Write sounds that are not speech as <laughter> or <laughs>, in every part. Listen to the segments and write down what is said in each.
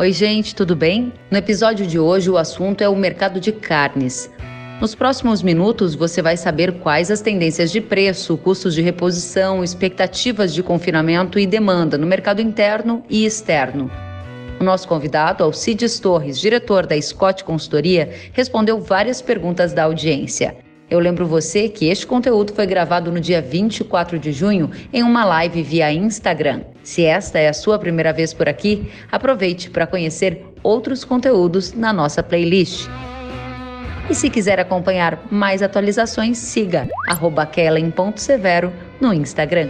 Oi, gente, tudo bem? No episódio de hoje, o assunto é o mercado de carnes. Nos próximos minutos, você vai saber quais as tendências de preço, custos de reposição, expectativas de confinamento e demanda no mercado interno e externo. O nosso convidado, Alcides Torres, diretor da Scott Consultoria, respondeu várias perguntas da audiência. Eu lembro você que este conteúdo foi gravado no dia 24 de junho em uma live via Instagram. Se esta é a sua primeira vez por aqui, aproveite para conhecer outros conteúdos na nossa playlist. E se quiser acompanhar mais atualizações, siga kellen.severo no Instagram.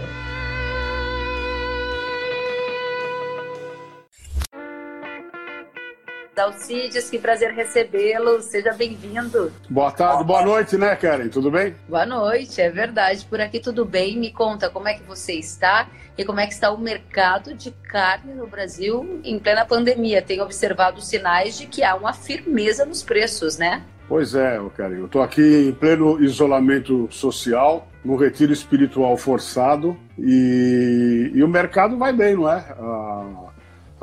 Alcides, que prazer recebê-lo. Seja bem-vindo. Boa tarde, boa noite, né, Karen? Tudo bem? Boa noite, é verdade. Por aqui tudo bem. Me conta como é que você está e como é que está o mercado de carne no Brasil em plena pandemia. Tenho observado sinais de que há uma firmeza nos preços, né? Pois é, Karen. Eu estou aqui em pleno isolamento social, num retiro espiritual forçado e, e o mercado vai bem, não é? Ah,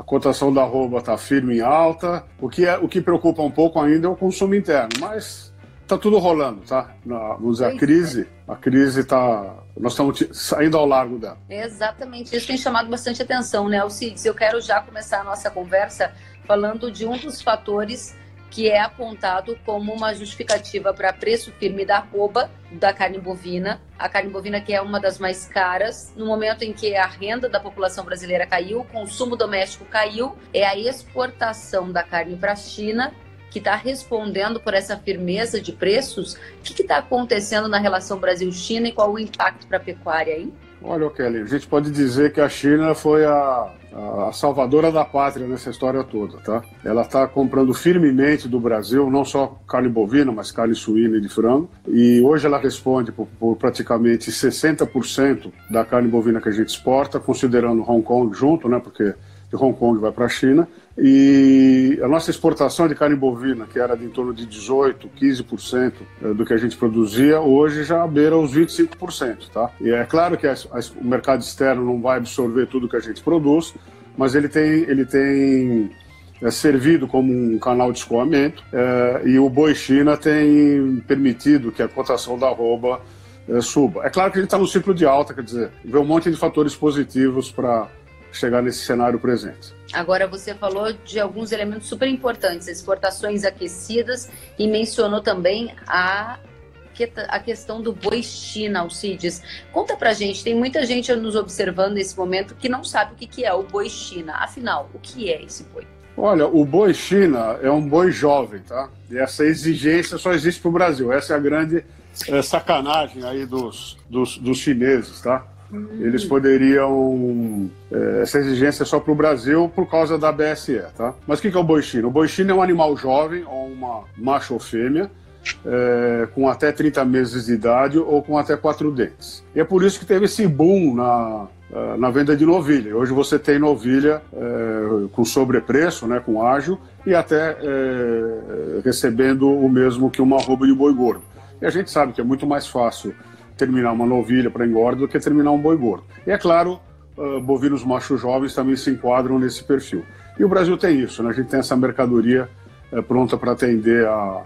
cotação da arroba está firme em alta. O que, é, o que preocupa um pouco ainda é o consumo interno, mas está tudo rolando, tá? Na, vamos dizer, a crise, a crise está. Nós estamos saindo ao largo dela. Exatamente, isso tem chamado bastante atenção, né, Alcides? Eu quero já começar a nossa conversa falando de um dos fatores que é apontado como uma justificativa para preço firme da arroba da carne bovina. A carne bovina que é uma das mais caras, no momento em que a renda da população brasileira caiu, o consumo doméstico caiu, é a exportação da carne para a China que está respondendo por essa firmeza de preços. O que está acontecendo na relação Brasil-China e qual o impacto para a pecuária aí? Olha, Kelly, a gente pode dizer que a China foi a, a salvadora da pátria nessa história toda, tá? Ela está comprando firmemente do Brasil, não só carne bovina, mas carne suína e de frango. E hoje ela responde por, por praticamente 60% da carne bovina que a gente exporta, considerando Hong Kong junto, né? Porque de Hong Kong vai para a China. E a nossa exportação de carne bovina, que era de em torno de 18%, 15% eh, do que a gente produzia, hoje já beira os 25%. Tá? E é claro que o mercado externo não vai absorver tudo que a gente produz, mas ele tem, ele tem é servido como um canal de escoamento é, e o boi China tem permitido que a cotação da arroba é, suba. É claro que a gente está no ciclo de alta, quer dizer, vê um monte de fatores positivos para chegar nesse cenário presente. Agora você falou de alguns elementos super importantes, exportações aquecidas e mencionou também a a questão do boi China, Alcides. Conta pra gente, tem muita gente nos observando nesse momento que não sabe o que é o boi China. Afinal, o que é esse boi? Olha, o boi China é um boi jovem, tá? E essa exigência só existe para o Brasil. Essa é a grande é, sacanagem aí dos, dos, dos chineses, tá? Eles poderiam. É, essa exigência é só para o Brasil por causa da BSE, tá? Mas o que, que é o boi? O boi é um animal jovem, ou uma macho ou fêmea, é, com até 30 meses de idade ou com até quatro dentes. E é por isso que teve esse boom na, é, na venda de novilha. Hoje você tem novilha é, com sobrepreço, né, com ágil, e até é, recebendo o mesmo que uma roupa de boi gordo. E a gente sabe que é muito mais fácil terminar uma novilha para engorda do que terminar um boi gordo. E é claro, uh, bovinos machos jovens também se enquadram nesse perfil. E o Brasil tem isso, né? a gente tem essa mercadoria uh, pronta para atender a,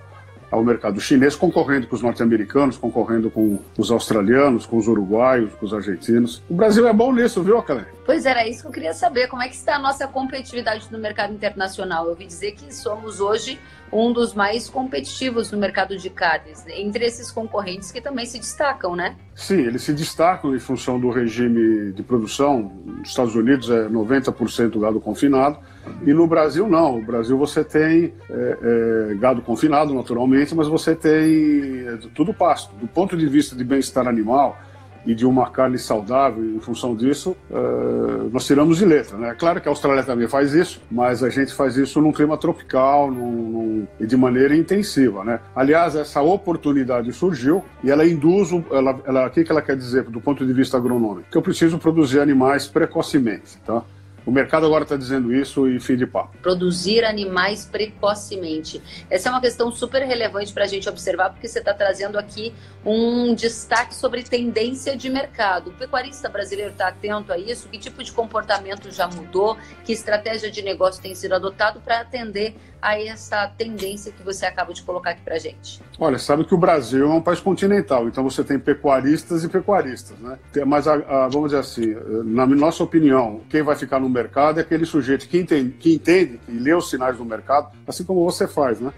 ao mercado chinês, concorrendo com os norte-americanos, concorrendo com os australianos, com os uruguaios, com os argentinos. O Brasil é bom nisso, viu, Calé? Pois era isso que eu queria saber. Como é que está a nossa competitividade no mercado internacional? Eu ouvi dizer que somos hoje um dos mais competitivos no mercado de carnes, entre esses concorrentes que também se destacam, né? Sim, eles se destacam em função do regime de produção. Nos Estados Unidos é 90% gado confinado e no Brasil não. No Brasil você tem é, é, gado confinado naturalmente, mas você tem é, tudo pasto. Do ponto de vista de bem-estar animal, e de uma carne saudável, em função disso, uh, nós tiramos de letra. Né? Claro que a Austrália também faz isso, mas a gente faz isso num clima tropical num, num, de maneira intensiva. Né? Aliás, essa oportunidade surgiu e ela induz, ela, ela, o que, que ela quer dizer do ponto de vista agronômico? Que eu preciso produzir animais precocemente. Tá? O mercado agora está dizendo isso e fim de papo. Produzir animais precocemente. Essa é uma questão super relevante para a gente observar, porque você está trazendo aqui um destaque sobre tendência de mercado. O pecuarista brasileiro está atento a isso? Que tipo de comportamento já mudou? Que estratégia de negócio tem sido adotado para atender a essa tendência que você acaba de colocar aqui para gente? Olha, sabe que o Brasil é um país continental, então você tem pecuaristas e pecuaristas, né? Mas, a, a, vamos dizer assim, na nossa opinião, quem vai ficar no mercado é aquele sujeito que entende, que entende, que lê os sinais do mercado, assim como você faz, né?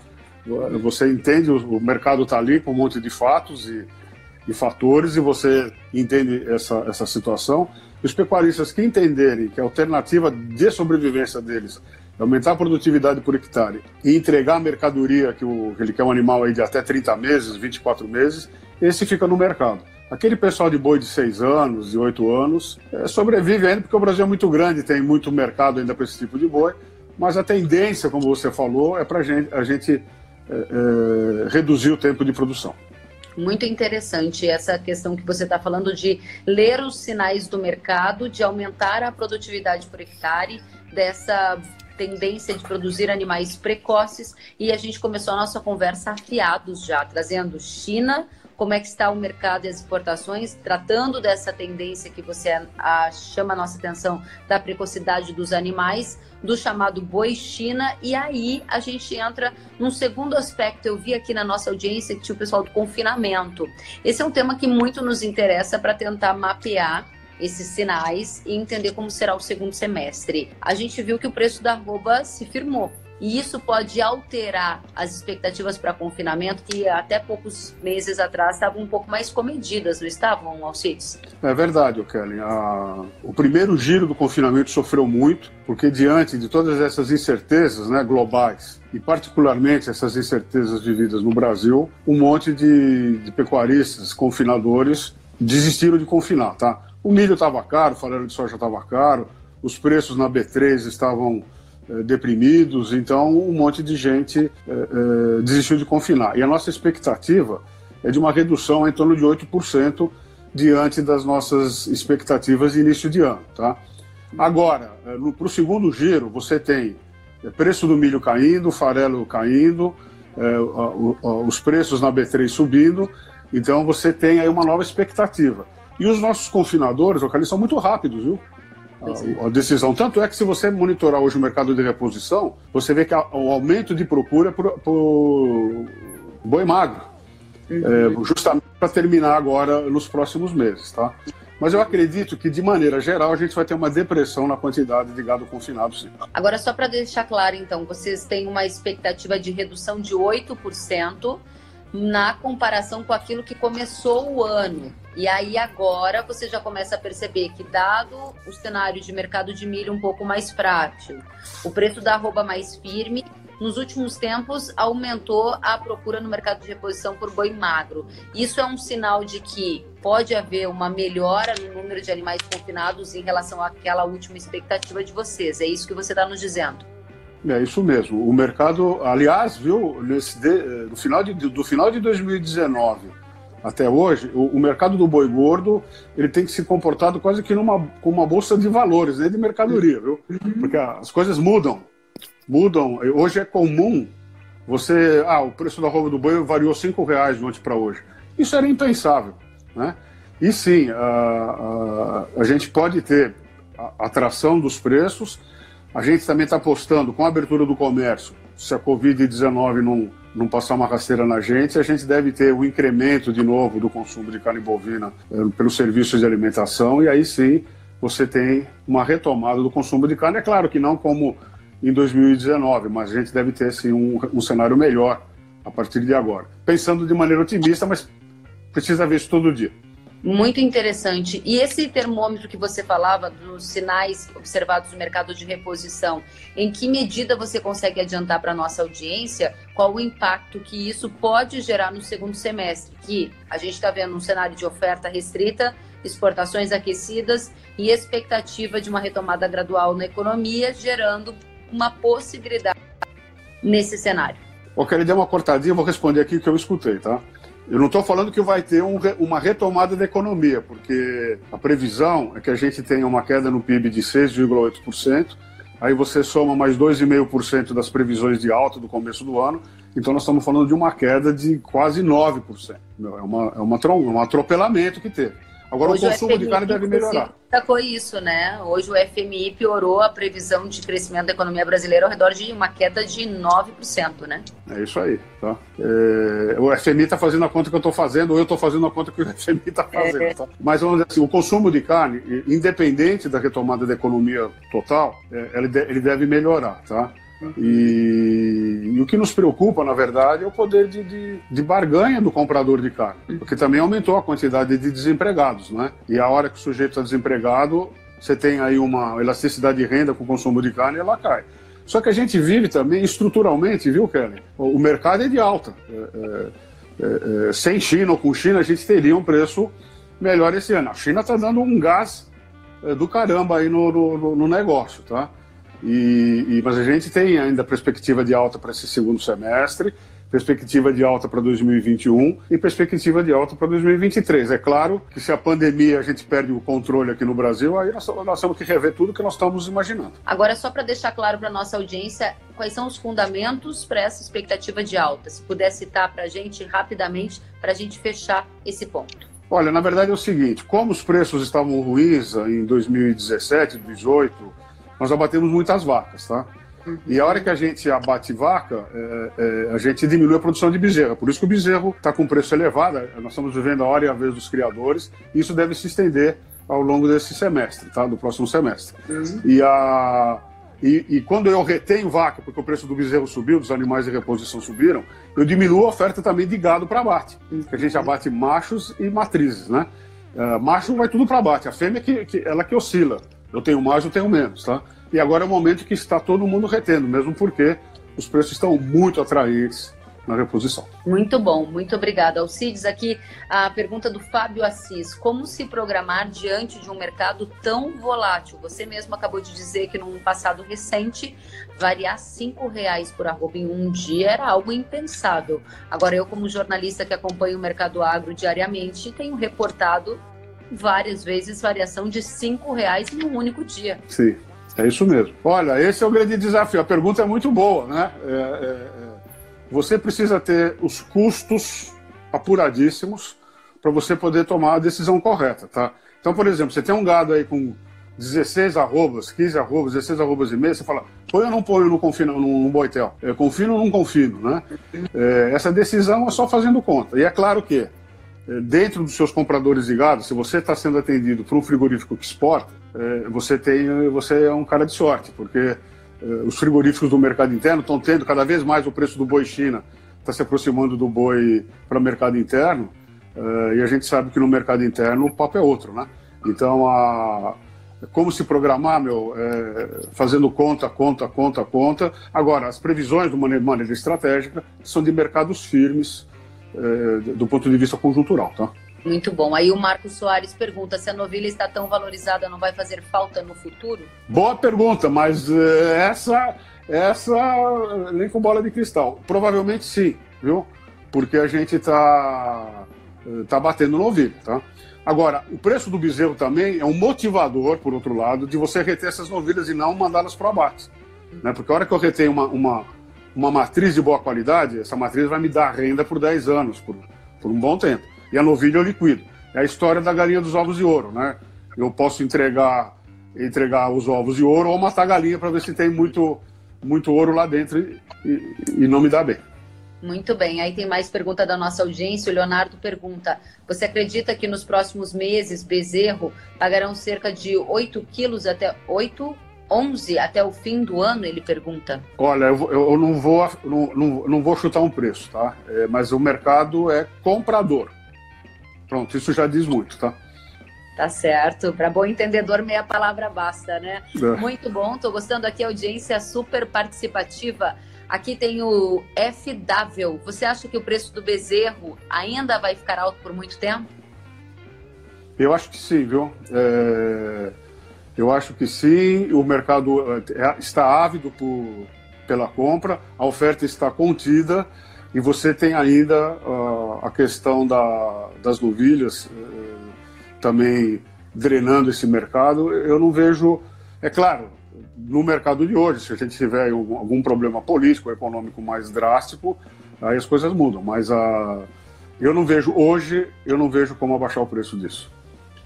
Você entende, o mercado está ali com um monte de fatos e, e fatores e você entende essa, essa situação. Os pecuaristas que entenderem que a alternativa de sobrevivência deles aumentar a produtividade por hectare e entregar a mercadoria que, o, que ele quer um animal aí de até 30 meses, 24 meses, esse fica no mercado. Aquele pessoal de boi de 6 anos, de 8 anos, é, sobrevive ainda porque o Brasil é muito grande, tem muito mercado ainda para esse tipo de boi, mas a tendência, como você falou, é para gente, a gente é, é, reduzir o tempo de produção. Muito interessante essa questão que você está falando de ler os sinais do mercado, de aumentar a produtividade por hectare, dessa tendência de produzir animais precoces e a gente começou a nossa conversa afiados já, trazendo China, como é que está o mercado e as exportações, tratando dessa tendência que você a, chama a nossa atenção da precocidade dos animais, do chamado boi China, e aí a gente entra num segundo aspecto. Eu vi aqui na nossa audiência que tinha o pessoal do confinamento. Esse é um tema que muito nos interessa para tentar mapear esses sinais e entender como será o segundo semestre. A gente viu que o preço da arroba se firmou. E isso pode alterar as expectativas para confinamento, que até poucos meses atrás estavam um pouco mais comedidas, não estavam, Alcides? É verdade, Kelly. A... O primeiro giro do confinamento sofreu muito, porque diante de todas essas incertezas né, globais, e particularmente essas incertezas vividas no Brasil, um monte de, de pecuaristas, confinadores, desistiram de confinar, tá? O milho estava caro, o farelo de soja estava caro, os preços na B3 estavam eh, deprimidos, então um monte de gente eh, eh, desistiu de confinar. E a nossa expectativa é de uma redução em torno de 8% diante das nossas expectativas de início de ano. Tá? Agora, para o segundo giro, você tem preço do milho caindo, farelo caindo, os preços na B3 subindo, então você tem aí uma nova expectativa. E os nossos confinadores, eles são muito rápidos, viu? A, a, decisão. Tanto é que se você monitorar hoje o mercado de reposição, você vê que o aumento de procura por, por boi magro. Uhum. É, justamente para terminar agora nos próximos meses, tá? Mas eu acredito que, de maneira geral, a gente vai ter uma depressão na quantidade de gado confinado, sim. Agora, só para deixar claro, então, vocês têm uma expectativa de redução de 8% na comparação com aquilo que começou o ano. E aí agora você já começa a perceber que dado o cenário de mercado de milho um pouco mais frágil, o preço da arroba mais firme, nos últimos tempos aumentou a procura no mercado de reposição por boi magro. Isso é um sinal de que pode haver uma melhora no número de animais confinados em relação àquela última expectativa de vocês. É isso que você está nos dizendo. É isso mesmo. O mercado, aliás, viu, nesse de, no final de, do final de 2019 até hoje, o, o, mercado do boi gordo ele tem que se comportado quase que numa com uma bolsa de valores, né, de mercadoria, viu? Porque as coisas mudam, mudam. Hoje é comum você, ah, o preço da roupa do boi variou cinco reais de ontem para hoje. Isso era impensável, né? E sim, a, a, a gente pode ter atração dos preços a gente também está apostando com a abertura do comércio, se a Covid-19 não, não passar uma rasteira na gente, a gente deve ter um incremento de novo do consumo de carne bovina eh, pelos serviços de alimentação, e aí sim você tem uma retomada do consumo de carne. É claro que não como em 2019, mas a gente deve ter sim um, um cenário melhor a partir de agora. Pensando de maneira otimista, mas precisa ver isso todo dia. Muito interessante. E esse termômetro que você falava dos sinais observados no mercado de reposição, em que medida você consegue adiantar para a nossa audiência qual o impacto que isso pode gerar no segundo semestre? Que a gente está vendo um cenário de oferta restrita, exportações aquecidas e expectativa de uma retomada gradual na economia, gerando uma possibilidade nesse cenário. Eu quero dar uma cortadinha, vou responder aqui o que eu escutei, tá? Eu não estou falando que vai ter um, uma retomada da economia, porque a previsão é que a gente tenha uma queda no PIB de 6,8%, aí você soma mais 2,5% das previsões de alta do começo do ano, então nós estamos falando de uma queda de quase 9%. É, uma, é uma, um atropelamento que teve. Agora Hoje o consumo o de carne deve melhorar. Destacou isso, né? Hoje o FMI piorou a previsão de crescimento da economia brasileira ao redor de uma queda de 9%, né? É isso aí, tá? É, o FMI está fazendo a conta que eu estou fazendo, ou eu estou fazendo a conta que o <laughs> FMI está fazendo, é. tá? Mas vamos dizer assim, o consumo de carne, independente da retomada da economia total, é, ele deve melhorar, tá? E, e, o que nos preocupa, na verdade, é o poder de, de, de, barganha do comprador de carne, porque também aumentou a quantidade de desempregados, né? E a hora que o sujeito está desempregado, você tem aí uma elasticidade de renda com o consumo de carne e ela cai. Só que a gente vive também estruturalmente, viu, Kelly? O mercado é de alta. É, é, é, é, sem China ou com China, a gente teria um preço melhor esse ano. A China está dando um gás é, do caramba aí no, no, no negócio, tá? E, e, mas a gente tem ainda perspectiva de alta para esse segundo semestre, perspectiva de alta para 2021 e perspectiva de alta para 2023. É claro que se a pandemia a gente perde o controle aqui no Brasil, aí nós, nós temos que rever tudo que nós estamos imaginando. Agora, só para deixar claro para nossa audiência, quais são os fundamentos para essa expectativa de alta? Se puder citar para a gente rapidamente, para a gente fechar esse ponto. Olha, na verdade é o seguinte: como os preços estavam ruins em 2017, 2018, nós abatemos muitas vacas, tá? Uhum. E a hora que a gente abate vaca, é, é, a gente diminui a produção de bezerra. Por isso que o bezerro está com preço elevado. Nós estamos vivendo a hora e a vez dos criadores. E isso deve se estender ao longo desse semestre, tá? Do próximo semestre. Uhum. E, a, e, e, quando eu retenho vaca, porque o preço do bezerro subiu, dos animais de reposição subiram, eu diminuo a oferta também de gado para abate. Uhum. Que a gente abate machos e matrizes, né? Uh, macho vai tudo para abate. A fêmea que, que ela que oscila. Eu tenho mais, eu tenho menos, tá? E agora é o momento que está todo mundo retendo, mesmo porque os preços estão muito atraentes na reposição. Muito bom, muito obrigada. Alcides, aqui a pergunta do Fábio Assis. Como se programar diante de um mercado tão volátil? Você mesmo acabou de dizer que num passado recente, variar cinco reais por arroba em um dia era algo impensável. Agora, eu como jornalista que acompanho o mercado agro diariamente, tenho reportado várias vezes variação de cinco reais em um único dia. Sim. É isso mesmo. Olha, esse é o grande desafio. A pergunta é muito boa, né? É, é, é. você precisa ter os custos apuradíssimos para você poder tomar a decisão correta, tá? Então, por exemplo, você tem um gado aí com 16 arrobas, 15 arrobas, 16 arrobas e meio, você fala, põe ou não põe no, confino, no, no boitel? É, confino ou não confino, né? É, essa decisão é só fazendo conta. E é claro que, dentro dos seus compradores de gado, se você está sendo atendido por um frigorífico que exporta, é, você tem, você é um cara de sorte, porque é, os frigoríficos do mercado interno estão tendo cada vez mais o preço do boi China está se aproximando do boi para o mercado interno é, e a gente sabe que no mercado interno o papo é outro, né? Então a como se programar, meu, é, fazendo conta, conta, conta, conta. Agora, as previsões de maneira, maneira estratégica são de mercados firmes é, do ponto de vista conjuntural, tá? Muito bom. Aí o Marcos Soares pergunta se a novilha está tão valorizada, não vai fazer falta no futuro? Boa pergunta, mas uh, essa, essa nem com bola de cristal. Provavelmente sim, viu? Porque a gente está uh, tá batendo novilha, tá? Agora, o preço do bezerro também é um motivador, por outro lado, de você reter essas novilhas e não mandá-las para abate. Né? Porque a hora que eu retenho uma, uma, uma matriz de boa qualidade, essa matriz vai me dar renda por 10 anos, por, por um bom tempo e a novilha eu liquido. É a história da galinha dos ovos de ouro, né? Eu posso entregar entregar os ovos de ouro ou matar a galinha para ver se tem muito, muito ouro lá dentro e, e, não me dá bem. Muito bem. Aí tem mais pergunta da nossa audiência. O Leonardo pergunta: Você acredita que nos próximos meses bezerro pagarão cerca de 8 quilos até 8, 11 até o fim do ano? Ele pergunta. Olha, eu, eu não, vou, não, não, não, vou chutar um preço, tá? É, mas o mercado é comprador. Pronto, isso já diz muito, tá? Tá certo. Para bom entendedor, meia palavra basta, né? É. Muito bom. Tô gostando aqui, audiência super participativa. Aqui tem o FW. Você acha que o preço do bezerro ainda vai ficar alto por muito tempo? Eu acho que sim, viu? É... Eu acho que sim. O mercado é, está ávido por... pela compra, a oferta está contida e você tem ainda uh, a questão da, das novilhas uh, também drenando esse mercado. Eu não vejo, é claro, no mercado de hoje, se a gente tiver algum, algum problema político, econômico mais drástico, aí as coisas mudam. Mas uh, eu não vejo hoje, eu não vejo como abaixar o preço disso.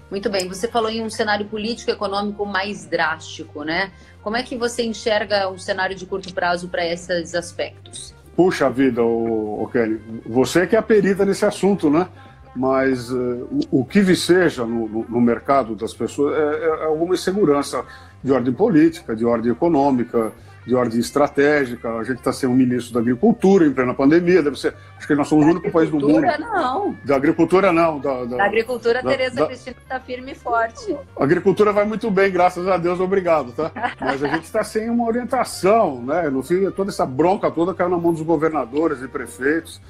Muito bem, você falou em um cenário político econômico mais drástico, né? Como é que você enxerga um cenário de curto prazo para esses aspectos? Puxa vida, o, o Kelly, você que é a perita nesse assunto, né? Mas uh, o, o, que viceja no, no, no, mercado das pessoas é, é alguma insegurança de ordem política, de ordem econômica, de ordem estratégica. A gente está sem um ministro da Agricultura em plena pandemia. Deve ser, acho que nós somos da o único país do mundo. Da agricultura, não. Da agricultura, não. Da, da, da agricultura, da, Tereza da, Cristina está firme e forte. A agricultura vai muito bem, graças a Deus, obrigado, tá? <laughs> Mas a gente está sem uma orientação, né? No fim, toda essa bronca toda caiu na mão dos governadores e prefeitos.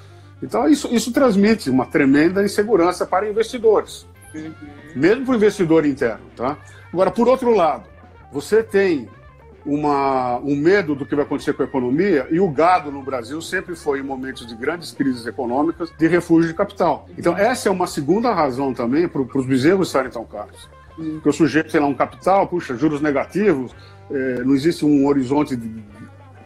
Então, isso, isso transmite uma tremenda insegurança para investidores, uhum. mesmo para o investidor interno, tá? Agora, por outro lado, você tem uma, um medo do que vai acontecer com a economia, e o gado no Brasil sempre foi, em momentos de grandes crises econômicas, de refúgio de capital. Então, essa é uma segunda razão também para os bezerros estarem tão caros. Porque o sujeito tem lá um capital, puxa, juros negativos, eh, não existe um horizonte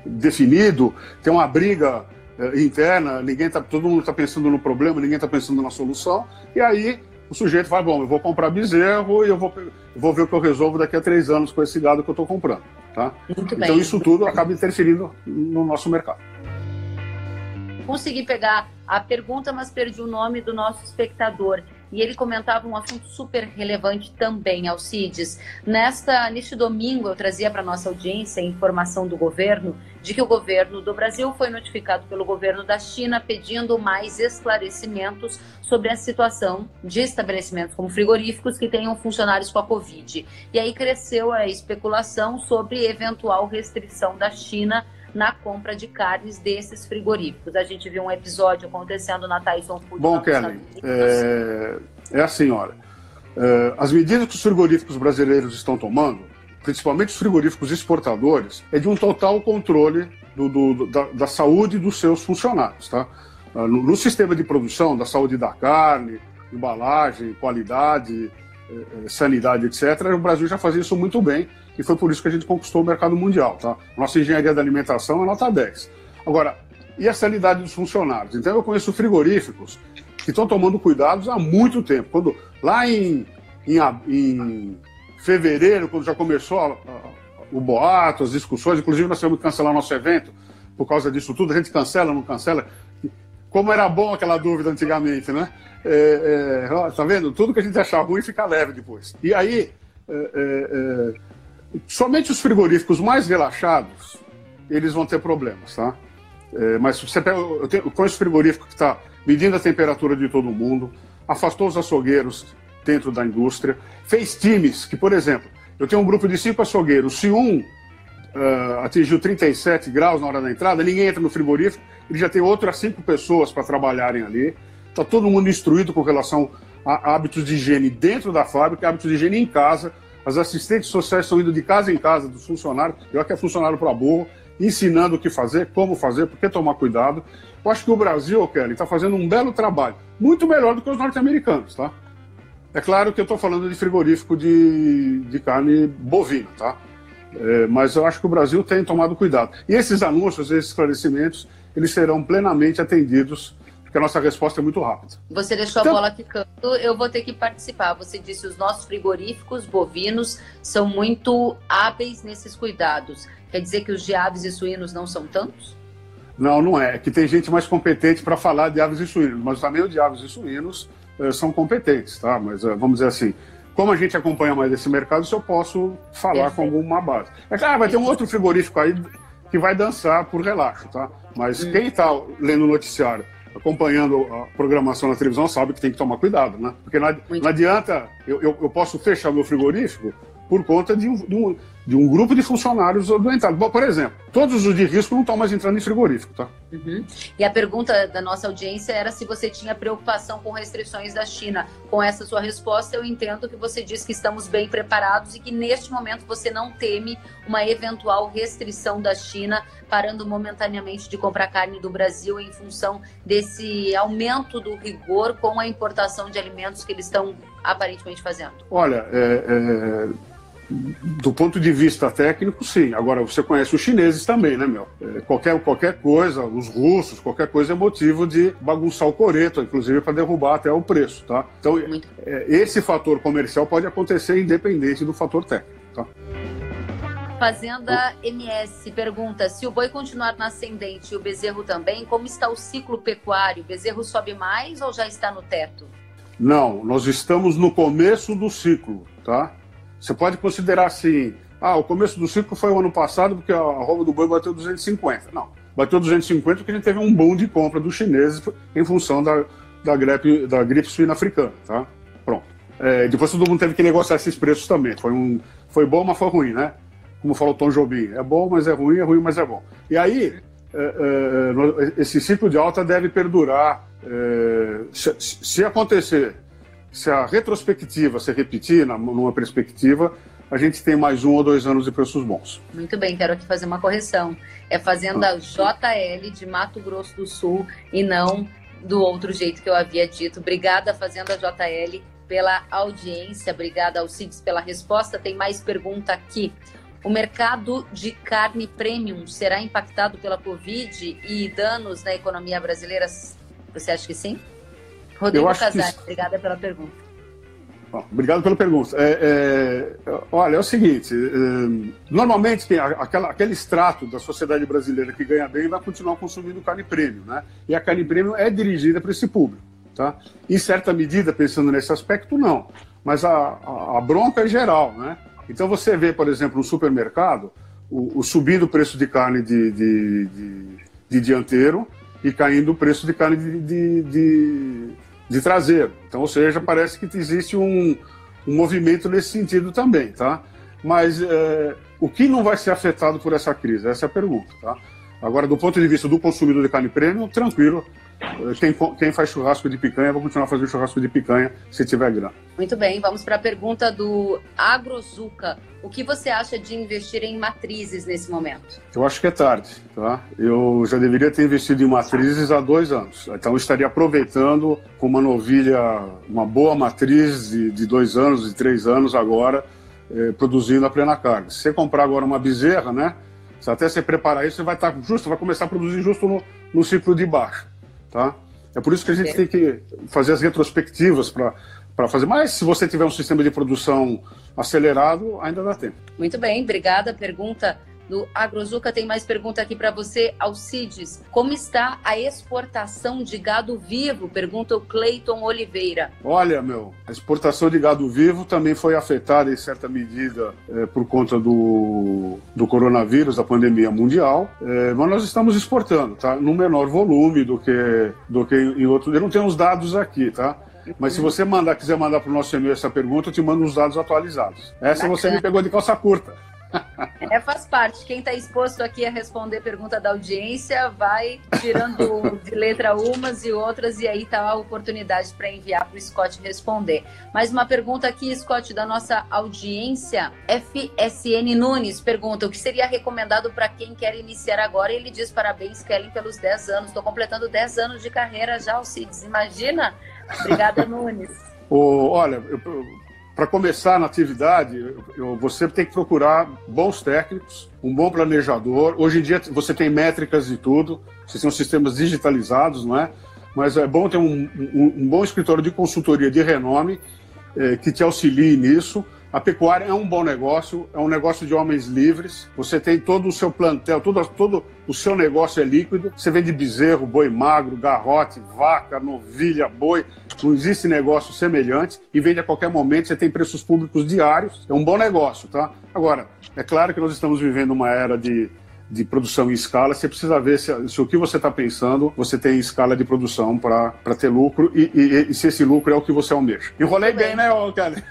definido, tem uma briga eh, interna, ninguém tá, todo mundo está pensando no problema, ninguém está pensando na solução, e aí o sujeito vai, bom, eu vou comprar bezerro e eu vou, vou ver o que eu resolvo daqui a três anos com esse gado que eu estou comprando. Tá? Muito então bem. isso tudo acaba interferindo no nosso mercado. Consegui pegar a pergunta, mas perdi o nome do nosso espectador e ele comentava um assunto super relevante também, Alcides. Nesta, neste domingo, eu trazia para nossa audiência a informação do governo de que o governo do Brasil foi notificado pelo governo da China pedindo mais esclarecimentos sobre a situação de estabelecimentos como frigoríficos que tenham funcionários com a Covid. E aí cresceu a especulação sobre eventual restrição da China na compra de carnes desses frigoríficos. A gente viu um episódio acontecendo na Tyson Food. Bom, Kelly, é, é assim, olha, é, as medidas que os frigoríficos brasileiros estão tomando, principalmente os frigoríficos exportadores, é de um total controle do, do, da, da, saúde dos seus funcionários, tá? No, no, sistema de produção, da saúde da carne, embalagem, qualidade, sanidade, etc., o Brasil já fazia isso muito bem e foi por isso que a gente conquistou o mercado mundial. Tá? Nossa engenharia da alimentação é nota 10. Agora, e a sanidade dos funcionários? Então, eu conheço frigoríficos que estão tomando cuidados há muito tempo. Quando, lá em, em, em fevereiro, quando já começou a, a, o boato, as discussões, inclusive nós tivemos que cancelar nosso evento por causa disso tudo, a gente cancela, não cancela. Como era bom aquela dúvida antigamente, né? É, é, tá vendo? Tudo que a gente achar ruim fica leve depois. E aí, é, é, é Somente os frigoríficos mais relaxados, eles vão ter problemas, tá? É, mas você pega, eu, tenho, eu conheço frigorífico que está medindo a temperatura de todo mundo, afastou os açougueiros dentro da indústria, fez times que, por exemplo, eu tenho um grupo de cinco açougueiros, se um uh, atingiu 37 graus na hora da entrada, ninguém entra no frigorífico, ele já tem outras cinco pessoas para trabalharem ali, está todo mundo instruído com relação a hábitos de higiene dentro da fábrica, hábitos de higiene em casa, as assistentes sociais estão indo de casa em casa dos funcionários, eu que é funcionário para burro, ensinando o que fazer, como fazer, por que tomar cuidado. Eu acho que o Brasil, Kelly, está fazendo um belo trabalho, muito melhor do que os norte-americanos, tá? É claro que eu estou falando de frigorífico de, de carne bovina, tá? É, mas eu acho que o Brasil tem tomado cuidado. E esses anúncios, esses esclarecimentos, eles serão plenamente atendidos porque a nossa resposta é muito rápida. Você deixou então, a bola quicando, eu vou ter que participar. Você disse os nossos frigoríficos bovinos são muito hábeis nesses cuidados. Quer dizer que os de aves e suínos não são tantos? Não, não é. É que tem gente mais competente para falar de aves e suínos, mas também os de aves e suínos eh, são competentes, tá? Mas eh, vamos dizer assim, como a gente acompanha mais esse mercado, isso eu posso falar Perfeito. com alguma base. É claro, vai ter um outro frigorífico aí que vai dançar por relaxo, tá? Mas hum. quem está lendo o noticiário acompanhando a programação na televisão sabe que tem que tomar cuidado, né? Porque não, não adianta, eu, eu, eu, posso fechar meu frigorífico por conta de um, de um, de um grupo de funcionários adoentados. Bom, por exemplo, todos os de risco não estão mais entrando em frigorífico, tá? Uhum. E a pergunta da nossa audiência era se você tinha preocupação com restrições da China. Com essa sua resposta, eu entendo que você diz que estamos bem preparados e que neste momento você não teme uma eventual restrição da China, parando momentaneamente de comprar carne do Brasil em função desse aumento do rigor com a importação de alimentos que eles estão aparentemente fazendo. Olha, é, é do ponto de vista técnico, sim. Agora, você conhece os chineses também, né, meu? É, qualquer, qualquer coisa, os russos, qualquer coisa é motivo de bagunçar o coreto, inclusive para derrubar até o preço, tá? Então, é, esse fator comercial pode acontecer independente do fator técnico, tá? Fazenda MS pergunta: se o boi continuar na ascendente e o bezerro também, como está o ciclo pecuário? O bezerro sobe mais ou já está no teto? Não, nós estamos no começo do ciclo, tá? Você pode considerar assim, ah, o começo do ciclo foi o ano passado porque a roupa do boi bateu 250. Não, bateu 250 porque a gente teve um boom de compra dos chineses em função da, da, gripe, da gripe suína africana, tá? Pronto. É, depois todo mundo teve que negociar esses preços também. Foi, um, foi bom, mas foi ruim, né? Como falou Tom Jobim, é bom, mas é ruim, é ruim, mas é bom. E aí, é, é, esse ciclo de alta deve perdurar. É, se, se acontecer se a retrospectiva se repetir numa perspectiva, a gente tem mais um ou dois anos de preços bons. Muito bem, quero aqui fazer uma correção. É Fazenda ah. JL de Mato Grosso do Sul e não do outro jeito que eu havia dito. Obrigada, Fazenda JL, pela audiência. Obrigada, Alcides, pela resposta. Tem mais pergunta aqui. O mercado de carne premium será impactado pela Covid e danos na economia brasileira? Você acha que sim? Rodrigo Casari, que... obrigada pela pergunta. Bom, obrigado pela pergunta. É, é, olha, é o seguinte: é, normalmente quem, aquela, aquele extrato da sociedade brasileira que ganha bem vai continuar consumindo carne premium, né? E a carne premium é dirigida para esse público, tá? Em certa medida, pensando nesse aspecto, não. Mas a, a, a bronca é geral, né? Então você vê, por exemplo, no supermercado, o, o subindo o preço de carne de, de, de, de dianteiro e caindo o preço de carne de, de, de, de traseiro. Então, ou seja, parece que existe um, um movimento nesse sentido também, tá? Mas é, o que não vai ser afetado por essa crise? Essa é a pergunta, tá? Agora, do ponto de vista do consumidor de carne premium, tranquilo. Quem, quem faz churrasco de picanha, vai continuar fazendo churrasco de picanha se tiver grana. Muito bem, vamos para a pergunta do Agrozuca. O que você acha de investir em matrizes nesse momento? Eu acho que é tarde, tá? Eu já deveria ter investido em matrizes há dois anos. Então eu estaria aproveitando com uma novilha, uma boa matriz de, de dois anos, de três anos agora, eh, produzindo a plena carga. Se você comprar agora uma bezerra, né? Se até você preparar isso, você vai estar justo, vai começar a produzir justo no, no ciclo de baixo, tá? É por isso que a gente tem que fazer as retrospectivas para fazer. Mas se você tiver um sistema de produção acelerado, ainda dá tempo. Muito bem, obrigada. Pergunta do Agrozuca tem mais pergunta aqui para você, Alcides. Como está a exportação de gado vivo? Pergunta o Cleiton Oliveira. Olha, meu, a exportação de gado vivo também foi afetada em certa medida é, por conta do, do coronavírus, da pandemia mundial, é, mas nós estamos exportando, tá? No menor volume do que, do que em outros. Eu não tenho os dados aqui, tá? Mas se você mandar, quiser mandar para o nosso e-mail essa pergunta, eu te mando os dados atualizados. Essa Bacana. você me pegou de calça curta. É, faz parte. Quem está exposto aqui a responder pergunta da audiência vai tirando de letra umas e outras, e aí está a oportunidade para enviar para o Scott responder. Mais uma pergunta aqui, Scott, da nossa audiência. FSN Nunes pergunta: o que seria recomendado para quem quer iniciar agora? Ele diz: parabéns, Kellen, pelos 10 anos. Estou completando 10 anos de carreira já, Alcides. Imagina? Obrigada, Nunes. Oh, olha, eu, para começar na atividade, eu, você tem que procurar bons técnicos, um bom planejador. Hoje em dia você tem métricas e tudo, você tem sistemas digitalizados, não é? Mas é bom ter um, um, um bom escritório de consultoria de renome eh, que te auxilie nisso. A pecuária é um bom negócio, é um negócio de homens livres. Você tem todo o seu plantel, todo, todo o seu negócio é líquido. Você vende bezerro, boi magro, garrote, vaca, novilha, boi. Não existe negócio semelhante e vende a qualquer momento. Você tem preços públicos diários. É um bom negócio, tá? Agora, é claro que nós estamos vivendo uma era de, de produção em escala, você precisa ver se, se o que você está pensando você tem escala de produção para ter lucro e, e, e, se esse lucro é o que você almeja. Enrolei bem, bem né, Kelly?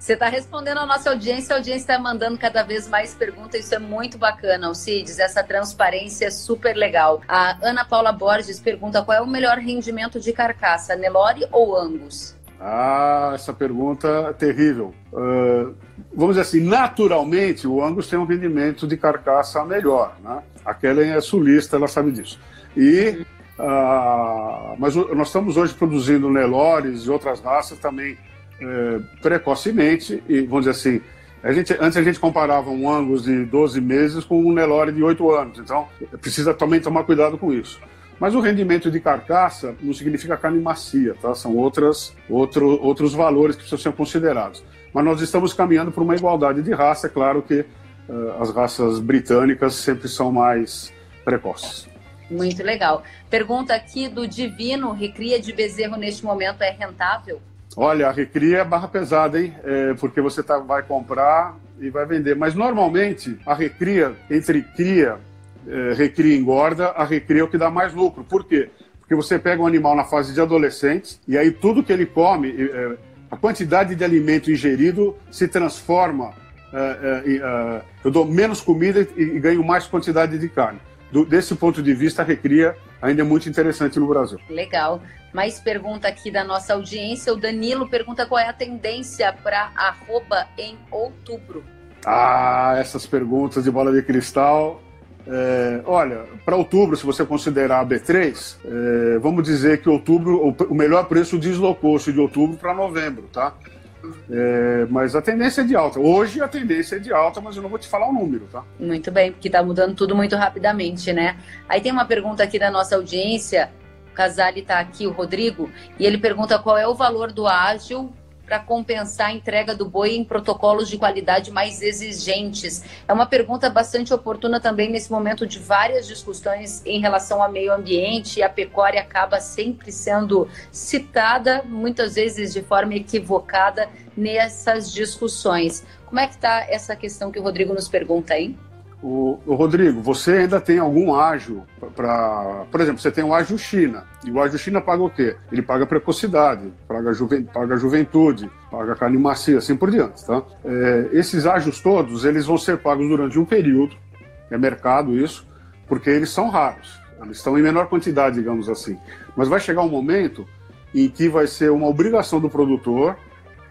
Você está respondendo a nossa audiência, a audiência está mandando cada vez mais perguntas, isso é muito bacana, Alcides, essa transparência é super legal. A Ana Paula Borges pergunta qual é o melhor rendimento de carcaça, Nelore ou Angus? Ah, essa pergunta é terrível. Uh, vamos dizer assim, naturalmente o Angus tem um rendimento de carcaça melhor, né? A Kellen é sulista, ela sabe disso. E, uh, mas nós estamos hoje produzindo Nelores e outras raças também é, precocemente, e vamos dizer assim, a gente, antes a gente comparava um Angus de 12 meses com um Nelore de 8 anos, então precisa também tomar cuidado com isso. Mas o rendimento de carcaça não significa carne macia, tá? São outras, outro, outros valores que precisam ser considerados. Mas nós estamos caminhando para uma igualdade de raça, é claro que uh, as raças britânicas sempre são mais precoces. Muito legal. Pergunta aqui do Divino: recria de bezerro neste momento é rentável? Olha, a recria é barra pesada, hein? É, porque você tá, vai comprar e vai vender. Mas normalmente a recria, entre cria, é, recria e engorda, a recria é o que dá mais lucro. Por quê? Porque você pega um animal na fase de adolescente e aí tudo que ele come, é, a quantidade de alimento ingerido se transforma. É, é, é, eu dou menos comida e, e ganho mais quantidade de carne. Do, desse ponto de vista, a recria ainda é muito interessante no Brasil. Legal. Mais pergunta aqui da nossa audiência. O Danilo pergunta qual é a tendência para arroba em outubro. Ah, essas perguntas de bola de cristal. É, olha, para outubro, se você considerar a B3, é, vamos dizer que outubro, o, o melhor preço deslocou-se de outubro para novembro, tá? É, mas a tendência é de alta. Hoje a tendência é de alta, mas eu não vou te falar o número, tá? Muito bem, porque está mudando tudo muito rapidamente, né? Aí tem uma pergunta aqui da nossa audiência. O Casale está aqui, o Rodrigo, e ele pergunta qual é o valor do ágil para compensar a entrega do boi em protocolos de qualidade mais exigentes? É uma pergunta bastante oportuna também nesse momento de várias discussões em relação ao meio ambiente. E a pecuária acaba sempre sendo citada, muitas vezes de forma equivocada, nessas discussões. Como é que está essa questão que o Rodrigo nos pergunta aí? O, o, Rodrigo, você ainda tem algum ágio para. Por exemplo, você tem o ágio China. E o ágio China paga o quê? Ele paga precocidade, paga, paga juventude, paga carne macia, assim por diante. Tá? É, esses ágios todos eles vão ser pagos durante um período, é mercado isso, porque eles são raros. Eles estão em menor quantidade, digamos assim. Mas vai chegar um momento em que vai ser uma obrigação do produtor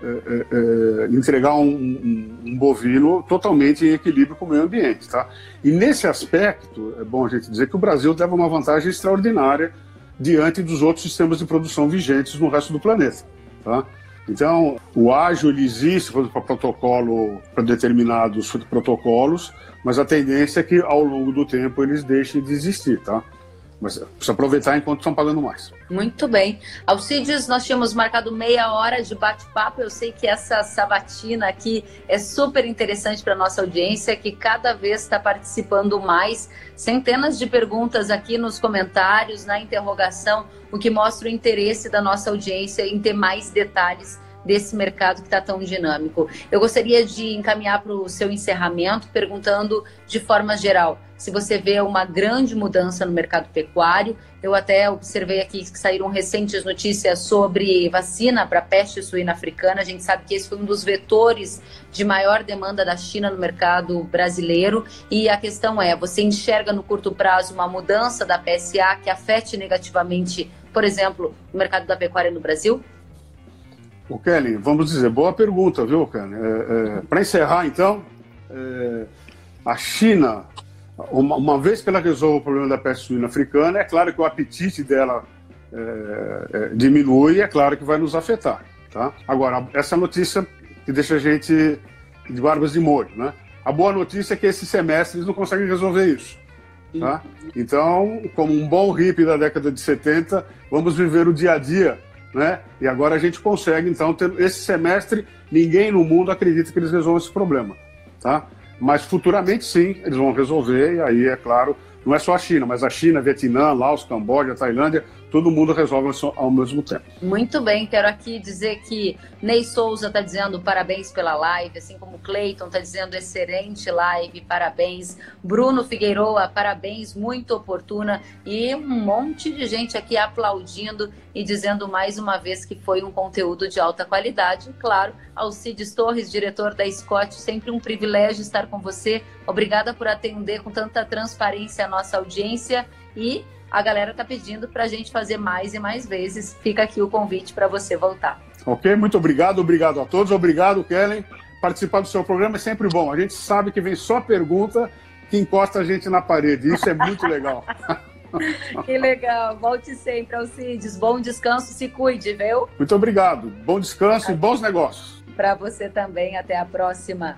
é, é, é, entregar um, um, um, bovino totalmente em equilíbrio com o meio ambiente. Tá? E nesse aspecto, é bom a gente dizer que o Brasil leva uma vantagem extraordinária diante dos outros sistemas de produção vigentes no resto do planeta. Tá? Então, o ágil existe para protocolo, para determinados protocolos, mas a tendência é que ao longo do tempo eles deixem de existir, tá? Mas precisa aproveitar enquanto estão pagando mais. Muito bem. Alcides, nós tínhamos marcado meia hora de bate-papo. Eu sei que essa sabatina aqui é super interessante para nossa audiência, que cada vez está participando mais. Centenas de perguntas aqui nos comentários, na interrogação, o que mostra o interesse da nossa audiência em ter mais detalhes desse mercado que está tão dinâmico. Eu gostaria de encaminhar para o seu encerramento perguntando de forma geral se você vê uma grande mudança no mercado pecuário. Eu até observei aqui que saíram recentes notícias sobre vacina para peste suína africana. A gente sabe que esse foi um dos vetores de maior demanda da China no mercado brasileiro. E a questão é: você enxerga no curto prazo uma mudança da PSA que afete negativamente, por exemplo, o mercado da pecuária no Brasil? O Kelly, vamos dizer, boa pergunta, viu, Kelly? É, é, Para encerrar, então, é, a China, uma, uma, vez que ela resolve o problema da peste suína africana, é claro que o apetite dela é, é, diminui, é claro que vai nos afetar. Tá? Agora, essa notícia que deixa a gente de barbas de molho, né? A boa notícia é que esse semestre eles não conseguem resolver isso. Tá? Então, como um bom hippie da década de 70, vamos viver o dia a dia né? E agora a gente consegue, então, ter esse semestre, ninguém no mundo acredita que eles resolvam esse problema, tá? Mas futuramente, sim, eles vão resolver, e aí, é claro, não é só a China, mas a China, Vietnã, Laos, Camboja, Tailândia, todo mundo resolve ao mesmo tempo. Muito bem, quero aqui dizer que Ney Souza está dizendo parabéns pela live, assim como Cleiton está dizendo excelente live, parabéns. Bruno Figueiroa, parabéns, muito oportuna. E um monte de gente aqui aplaudindo e dizendo mais uma vez que foi um conteúdo de alta qualidade. Claro, Alcides Torres, diretor da Scott, sempre um privilégio estar com você. Obrigada por atender com tanta transparência a nossa audiência e a galera tá pedindo para a gente fazer mais e mais vezes. Fica aqui o convite para você voltar. Ok, muito obrigado, obrigado a todos, obrigado, Kellen. Participar do seu programa é sempre bom. A gente sabe que vem só pergunta que encosta a gente na parede. Isso é muito legal. <laughs> que legal. Volte sempre, Alcides. Bom descanso, se cuide, viu? Muito obrigado. Bom descanso e bons negócios. Para você também. Até a próxima.